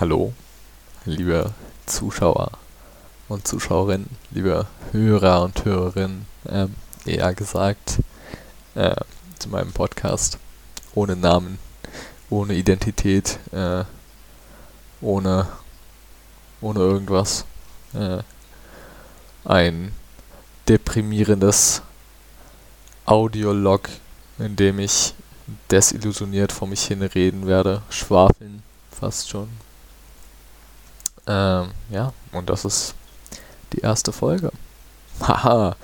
Hallo, liebe Zuschauer und Zuschauerinnen, liebe Hörer und Hörerinnen, ähm, eher gesagt, äh, zu meinem Podcast ohne Namen, ohne Identität, äh, ohne, ohne irgendwas. Äh, ein deprimierendes Audiolog, in dem ich desillusioniert vor mich hin reden werde, schwafeln fast schon. Ähm, ja, und das ist die erste Folge. Haha,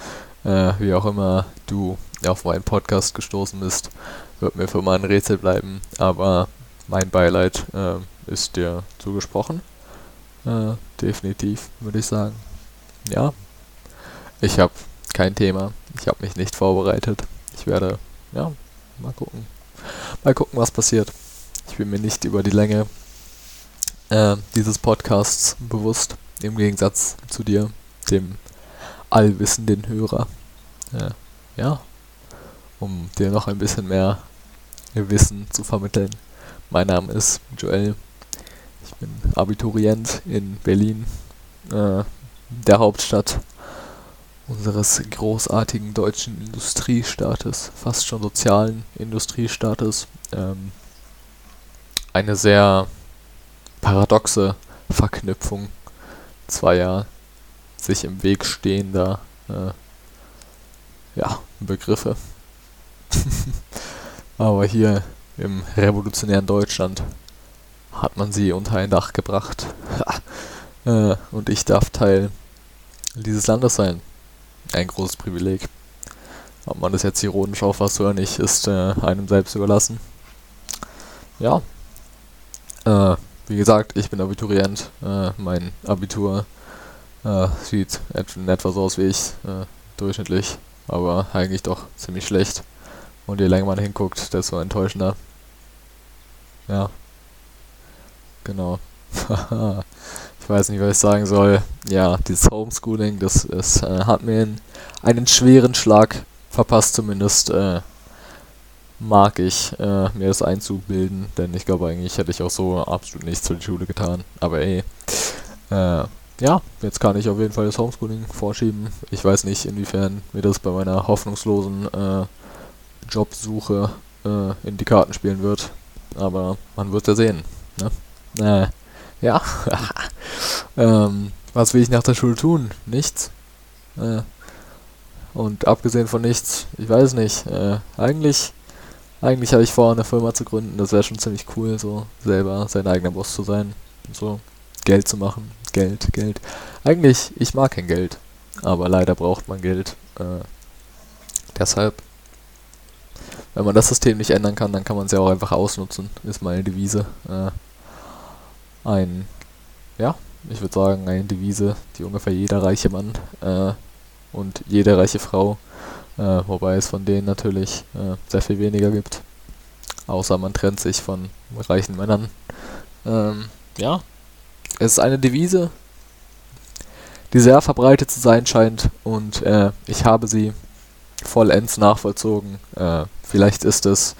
äh, wie auch immer du auf meinen Podcast gestoßen bist, wird mir für mal ein Rätsel bleiben, aber mein Beileid äh, ist dir zugesprochen. Äh, definitiv, würde ich sagen. Ja, ich habe kein Thema. Ich habe mich nicht vorbereitet. Ich werde, ja, mal gucken. Mal gucken, was passiert. Ich bin mir nicht über die Länge äh, dieses Podcasts bewusst, im Gegensatz zu dir, dem allwissenden Hörer. Äh, ja, um dir noch ein bisschen mehr Wissen zu vermitteln. Mein Name ist Joel. Ich bin Abiturient in Berlin, äh, der Hauptstadt unseres großartigen deutschen Industriestaates, fast schon sozialen Industriestaates. Ähm, eine sehr paradoxe Verknüpfung zweier sich im Weg stehender äh, ja, Begriffe. Aber hier im revolutionären Deutschland hat man sie unter ein Dach gebracht. äh, und ich darf Teil dieses Landes sein ein großes Privileg. Ob man das jetzt ironisch auffasst oder nicht, ist äh, einem selbst überlassen. Ja. Äh, wie gesagt, ich bin Abiturient. Äh, mein Abitur äh, sieht in etwa so aus wie ich. Äh, durchschnittlich, aber eigentlich doch ziemlich schlecht. Und je länger man hinguckt, desto enttäuschender. Ja. Genau. ich weiß nicht, was ich sagen soll. Ja, dieses Homeschooling, das, das äh, hat mir einen, einen, schweren Schlag verpasst, zumindest äh, mag ich, äh, mir das einzubilden, denn ich glaube eigentlich hätte ich auch so absolut nichts für die Schule getan. Aber ey, äh, ja, jetzt kann ich auf jeden Fall das Homeschooling vorschieben. Ich weiß nicht, inwiefern mir das bei meiner hoffnungslosen äh, Jobsuche äh, in die Karten spielen wird. Aber man wird ja sehen. Ne? Ja. ähm, was will ich nach der Schule tun? Nichts. Äh, und abgesehen von nichts, ich weiß nicht. Äh, eigentlich, eigentlich habe ich vor, eine Firma zu gründen. Das wäre schon ziemlich cool, so selber sein eigener Boss zu sein. So Geld zu machen. Geld, Geld. Eigentlich, ich mag kein Geld. Aber leider braucht man Geld. Äh, deshalb, wenn man das System nicht ändern kann, dann kann man es ja auch einfach ausnutzen, ist meine Devise. Äh, ein, ja, ich würde sagen, eine Devise, die ungefähr jeder reiche Mann äh, und jede reiche Frau, äh, wobei es von denen natürlich äh, sehr viel weniger gibt. Außer man trennt sich von reichen Männern. Ähm, ja, es ist eine Devise, die sehr verbreitet zu sein scheint und äh, ich habe sie vollends nachvollzogen. Äh, vielleicht ist es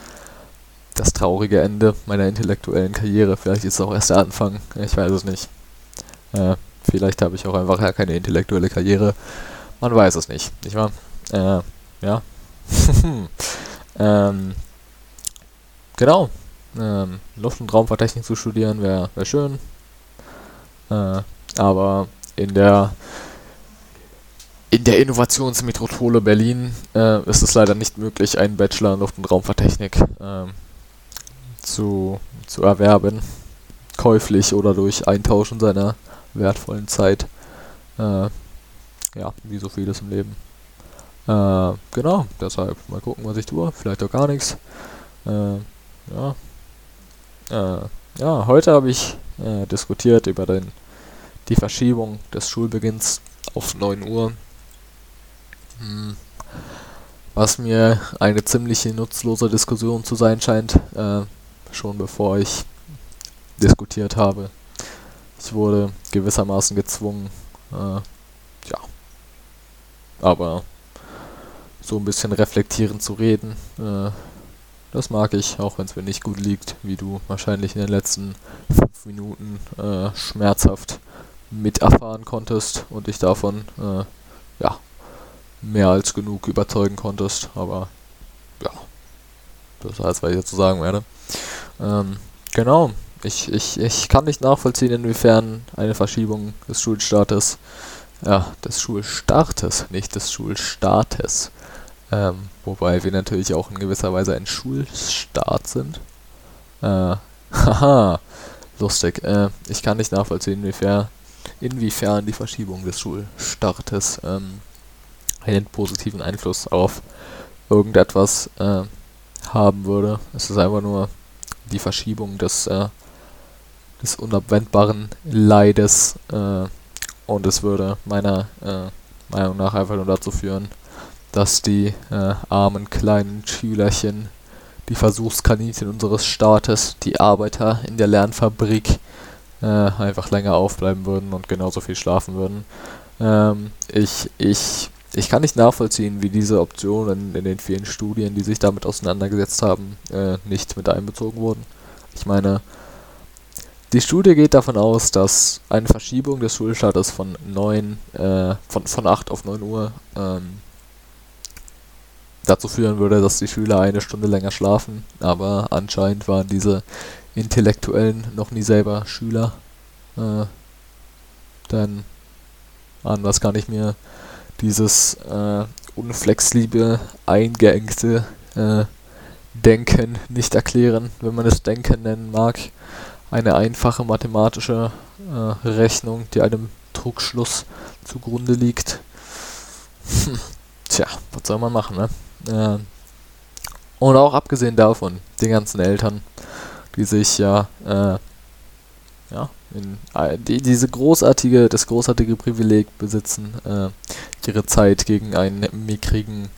das traurige Ende meiner intellektuellen Karriere. Vielleicht ist es auch erst der Anfang. Ich weiß es nicht. Äh, vielleicht habe ich auch einfach ja keine intellektuelle Karriere. Man weiß es nicht, nicht wahr? Äh, ja. ähm, genau. Ähm, Luft- und Raumfahrttechnik zu studieren wäre wär schön. Äh, aber in der in der Innovationsmetropole Berlin äh, ist es leider nicht möglich, einen Bachelor in Luft- und Raumfahrttechnik ähm, zu, zu erwerben, käuflich oder durch Eintauschen seiner wertvollen Zeit. Äh, ja, wie so vieles im Leben. Äh, genau, deshalb mal gucken, was ich tue. Vielleicht auch gar nichts. Äh, ja. Äh, ja, heute habe ich äh, diskutiert über den, die Verschiebung des Schulbeginns auf 9 Uhr. Hm was mir eine ziemliche nutzlose Diskussion zu sein scheint. Äh, schon bevor ich diskutiert habe. Ich wurde gewissermaßen gezwungen, äh, ja, aber so ein bisschen reflektierend zu reden. Äh, Das mag ich, auch wenn es mir nicht gut liegt, wie du wahrscheinlich in den letzten fünf Minuten äh, schmerzhaft miterfahren konntest und dich davon äh, ja mehr als genug überzeugen konntest. Aber ja, das ist alles, was ich dazu sagen werde. Ähm, genau, ich, ich, ich kann nicht nachvollziehen, inwiefern eine Verschiebung des Schulstartes, ja, des Schulstartes, nicht des Schulstartes, ähm, wobei wir natürlich auch in gewisser Weise ein Schulstart sind. Äh, haha, lustig. Äh, ich kann nicht nachvollziehen, inwiefern, inwiefern die Verschiebung des Schulstartes ähm, einen positiven Einfluss auf irgendetwas äh, haben würde. Es ist einfach nur die Verschiebung des, äh, des unabwendbaren Leides äh, und es würde meiner äh, Meinung nach einfach nur dazu führen, dass die äh, armen kleinen Schülerchen, die Versuchskaninchen unseres Staates, die Arbeiter in der Lernfabrik äh, einfach länger aufbleiben würden und genauso viel schlafen würden. Ähm, ich, ich, ich kann nicht nachvollziehen, wie diese Optionen in den vielen Studien, die sich damit auseinandergesetzt haben, äh, nicht mit einbezogen wurden. Ich meine, die Studie geht davon aus, dass eine Verschiebung des Schulstartes von 9, äh, von, von 8 auf 9 Uhr ähm, dazu führen würde, dass die Schüler eine Stunde länger schlafen, aber anscheinend waren diese Intellektuellen noch nie selber Schüler. Äh, denn anders kann ich mir dieses äh, unflexible, eingeengte äh, Denken nicht erklären, wenn man es Denken nennen mag. Eine einfache mathematische äh, Rechnung, die einem Druckschluss zugrunde liegt. Hm, tja, was soll man machen, ne? Äh, und auch abgesehen davon, die ganzen Eltern, die sich ja, äh, ja, in, äh, die diese großartige, das großartige Privileg besitzen, äh, ihre Zeit gegen einen mickrigen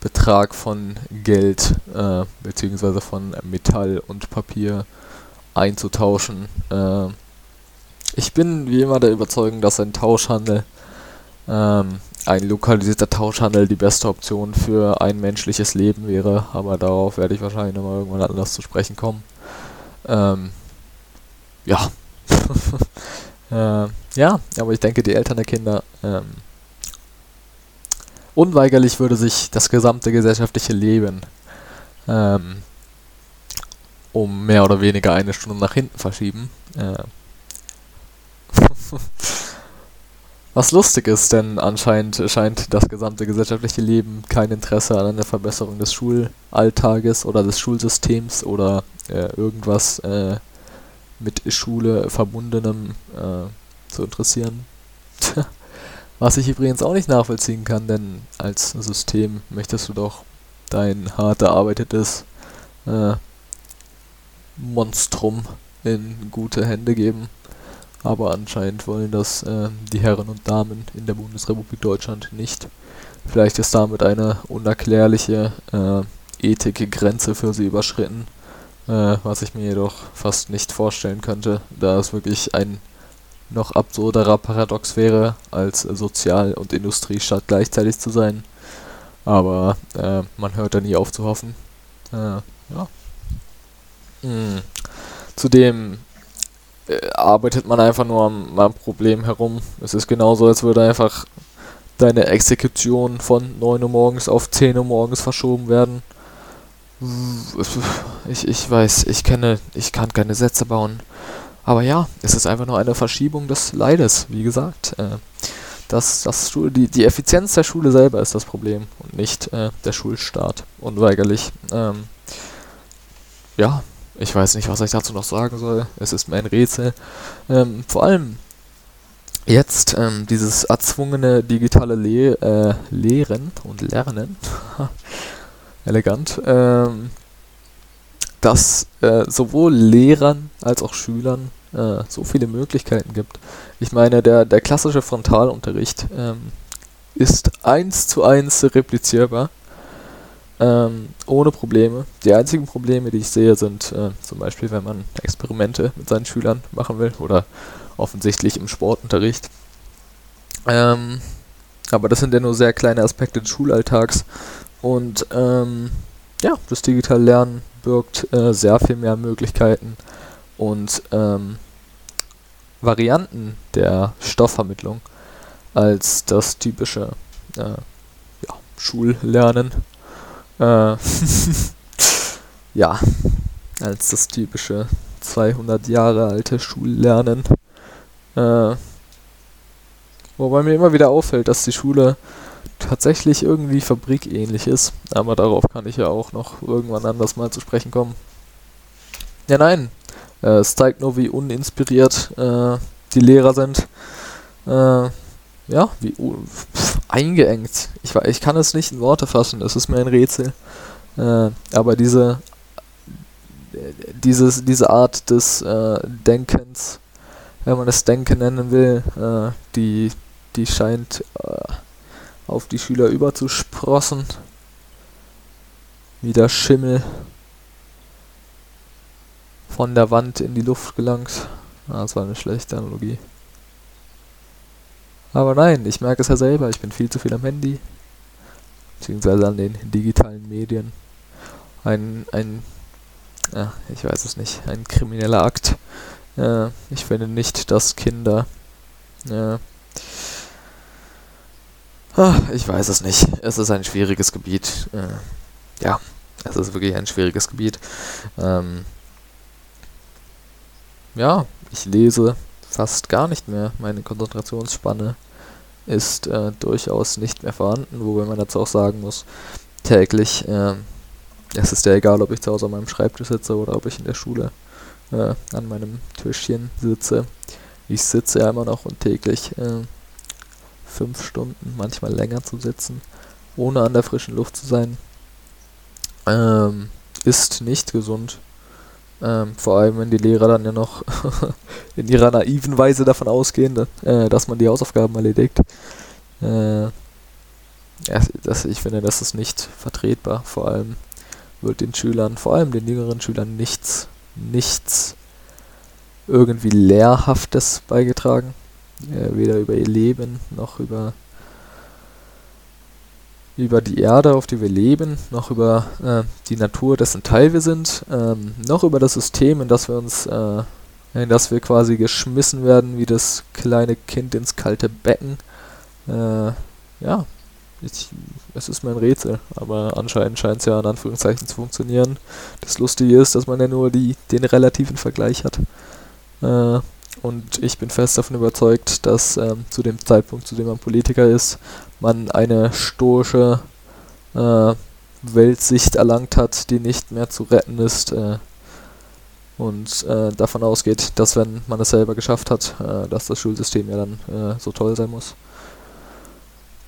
Betrag von Geld äh, beziehungsweise von Metall und Papier einzutauschen. Äh, ich bin wie immer der Überzeugung, dass ein Tauschhandel ähm, ein lokalisierter Tauschhandel die beste Option für ein menschliches Leben wäre, aber darauf werde ich wahrscheinlich nochmal irgendwann anders zu sprechen kommen. Ähm, ja. äh, ja, aber ich denke, die Eltern der Kinder, ähm, unweigerlich würde sich das gesamte gesellschaftliche Leben ähm, um mehr oder weniger eine Stunde nach hinten verschieben. Äh, Was lustig ist, denn anscheinend scheint das gesamte gesellschaftliche Leben kein Interesse an einer Verbesserung des Schulalltages oder des Schulsystems oder äh, irgendwas äh, mit Schule verbundenem äh, zu interessieren. Was ich übrigens auch nicht nachvollziehen kann, denn als System möchtest du doch dein hart erarbeitetes äh, Monstrum in gute Hände geben aber anscheinend wollen das äh, die Herren und Damen in der Bundesrepublik Deutschland nicht. Vielleicht ist damit eine unerklärliche äh, Ethikgrenze für sie überschritten, äh, was ich mir jedoch fast nicht vorstellen könnte, da es wirklich ein noch absurderer Paradox wäre, als Sozial- und Industriestadt gleichzeitig zu sein. Aber äh, man hört da nie auf zu hoffen. Äh, ja. Hm. Zudem äh, arbeitet man einfach nur am, am Problem herum. Es ist genauso, als würde einfach deine Exekution von 9 Uhr morgens auf 10 Uhr morgens verschoben werden. Ich, ich weiß, ich kenne, ich kann keine Sätze bauen. Aber ja, es ist einfach nur eine Verschiebung des Leides, wie gesagt. Äh, das, das die, die Effizienz der Schule selber ist das Problem und nicht äh, der Schulstart, unweigerlich. Ähm, ja, ich weiß nicht, was ich dazu noch sagen soll. Es ist mein Rätsel. Ähm, vor allem jetzt ähm, dieses erzwungene digitale Le äh, Lehren und Lernen. Elegant. Ähm, dass äh, sowohl Lehrern als auch Schülern äh, so viele Möglichkeiten gibt. Ich meine, der, der klassische Frontalunterricht ähm, ist eins zu eins replizierbar ähm, ohne Probleme. Die einzigen Probleme, die ich sehe, sind äh, zum Beispiel, wenn man Experimente mit seinen Schülern machen will oder offensichtlich im Sportunterricht. Ähm, aber das sind ja nur sehr kleine Aspekte des Schulalltags und ähm, ja, das digitale Lernen birgt äh, sehr viel mehr Möglichkeiten und ähm, Varianten der Stoffvermittlung als das typische äh, ja, Schullernen. Äh, ja, als das typische 200 Jahre alte Schullernen. Äh, wobei mir immer wieder auffällt, dass die Schule tatsächlich irgendwie fabrikähnlich ist. Aber darauf kann ich ja auch noch irgendwann anders mal zu sprechen kommen. Ja, nein. Äh, es zeigt nur, wie uninspiriert äh, die Lehrer sind. Äh, ja, wie pff, eingeengt. Ich, ich kann es nicht in Worte fassen, es ist mir ein Rätsel. Äh, aber diese, dieses, diese Art des äh, Denkens, wenn man es Denken nennen will, äh, die, die scheint äh, auf die Schüler überzusprossen. Wie der Schimmel von der Wand in die Luft gelangt. Ah, das war eine schlechte Analogie. Aber nein, ich merke es ja selber, ich bin viel zu viel am Handy. Beziehungsweise an den digitalen Medien. Ein, ein, ja, ich weiß es nicht, ein krimineller Akt. Äh, ich finde nicht, dass Kinder, äh, ach, ich weiß es nicht. Es ist ein schwieriges Gebiet. Äh, ja, es ist wirklich ein schwieriges Gebiet. Ähm, ja, ich lese fast gar nicht mehr. Meine Konzentrationsspanne ist äh, durchaus nicht mehr vorhanden, wobei man dazu auch sagen muss, täglich, äh, es ist ja egal, ob ich zu Hause an meinem Schreibtisch sitze oder ob ich in der Schule äh, an meinem Tischchen sitze. Ich sitze ja immer noch und täglich äh, fünf Stunden, manchmal länger zu sitzen, ohne an der frischen Luft zu sein, ähm, ist nicht gesund. Ähm, vor allem, wenn die Lehrer dann ja noch in ihrer naiven Weise davon ausgehen, äh, dass man die Hausaufgaben erledigt. Äh, das, ich finde, das ist nicht vertretbar. Vor allem wird den Schülern, vor allem den jüngeren Schülern, nichts, nichts irgendwie Lehrhaftes beigetragen. Äh, weder über ihr Leben noch über über die Erde, auf der wir leben, noch über äh, die Natur, dessen Teil wir sind, ähm, noch über das System, in das wir uns, äh, in das wir quasi geschmissen werden, wie das kleine Kind ins kalte Becken. Äh, ja, ich, es ist mein Rätsel, aber anscheinend scheint es ja in Anführungszeichen zu funktionieren. Das Lustige ist, dass man ja nur die, den relativen Vergleich hat. Äh, und ich bin fest davon überzeugt, dass ähm, zu dem Zeitpunkt, zu dem man Politiker ist, man eine stoische äh, Weltsicht erlangt hat, die nicht mehr zu retten ist. Äh, und äh, davon ausgeht, dass wenn man es selber geschafft hat, äh, dass das Schulsystem ja dann äh, so toll sein muss.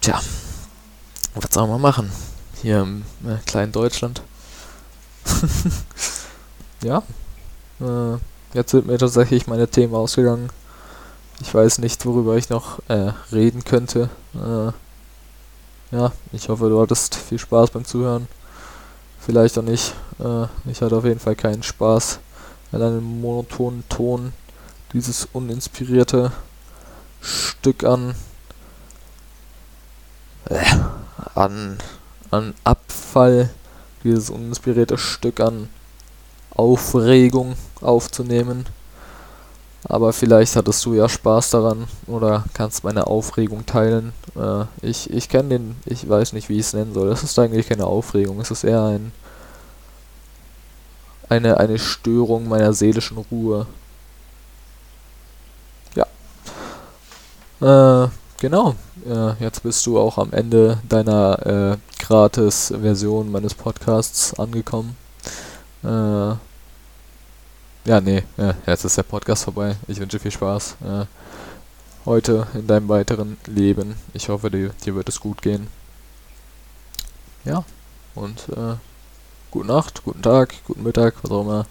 Tja, was soll man machen? Hier im äh, kleinen Deutschland. ja. Jetzt sind mir tatsächlich meine Themen ausgegangen. Ich weiß nicht, worüber ich noch äh, reden könnte. Ja, ich hoffe, du hattest viel Spaß beim Zuhören. Vielleicht auch nicht. Äh, ich hatte auf jeden Fall keinen Spaß an einem monotonen Ton dieses uninspirierte Stück an äh, an an Abfall, dieses uninspirierte Stück an Aufregung aufzunehmen. Aber vielleicht hattest du ja Spaß daran oder kannst meine Aufregung teilen. Äh, ich ich kenne den, ich weiß nicht, wie ich es nennen soll. Das ist eigentlich keine Aufregung, es ist eher ein eine, eine Störung meiner seelischen Ruhe. Ja. Äh, genau. Äh, jetzt bist du auch am Ende deiner äh, Gratis-Version meines Podcasts angekommen. Äh, ja, nee, ja, jetzt ist der Podcast vorbei. Ich wünsche viel Spaß äh, heute in deinem weiteren Leben. Ich hoffe, dir, dir wird es gut gehen. Ja, und äh, gute Nacht, guten Tag, guten Mittag, was auch immer.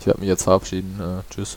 Ich werde mich jetzt verabschieden. Äh, tschüss.